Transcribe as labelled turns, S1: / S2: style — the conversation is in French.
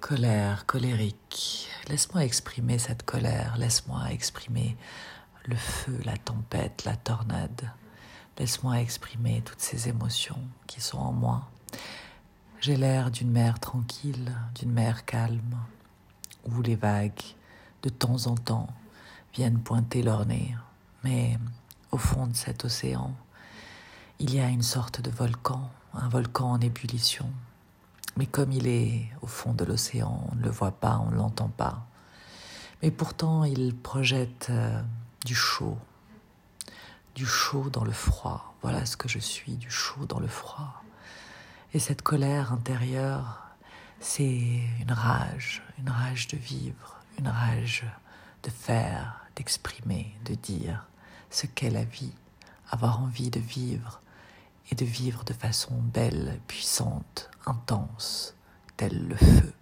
S1: Colère, colérique. Laisse-moi exprimer cette colère, laisse-moi exprimer le feu, la tempête, la tornade. Laisse-moi exprimer toutes ces émotions qui sont en moi. J'ai l'air d'une mer tranquille, d'une mer calme, où les vagues, de temps en temps, viennent pointer leur nez. Mais au fond de cet océan, il y a une sorte de volcan, un volcan en ébullition. Mais comme il est au fond de l'océan, on ne le voit pas, on ne l'entend pas. Mais pourtant, il projette euh, du chaud, du chaud dans le froid. Voilà ce que je suis, du chaud dans le froid. Et cette colère intérieure, c'est une rage, une rage de vivre, une rage de faire, d'exprimer, de dire ce qu'est la vie, avoir envie de vivre et de vivre de façon belle, puissante, intense, tel le feu.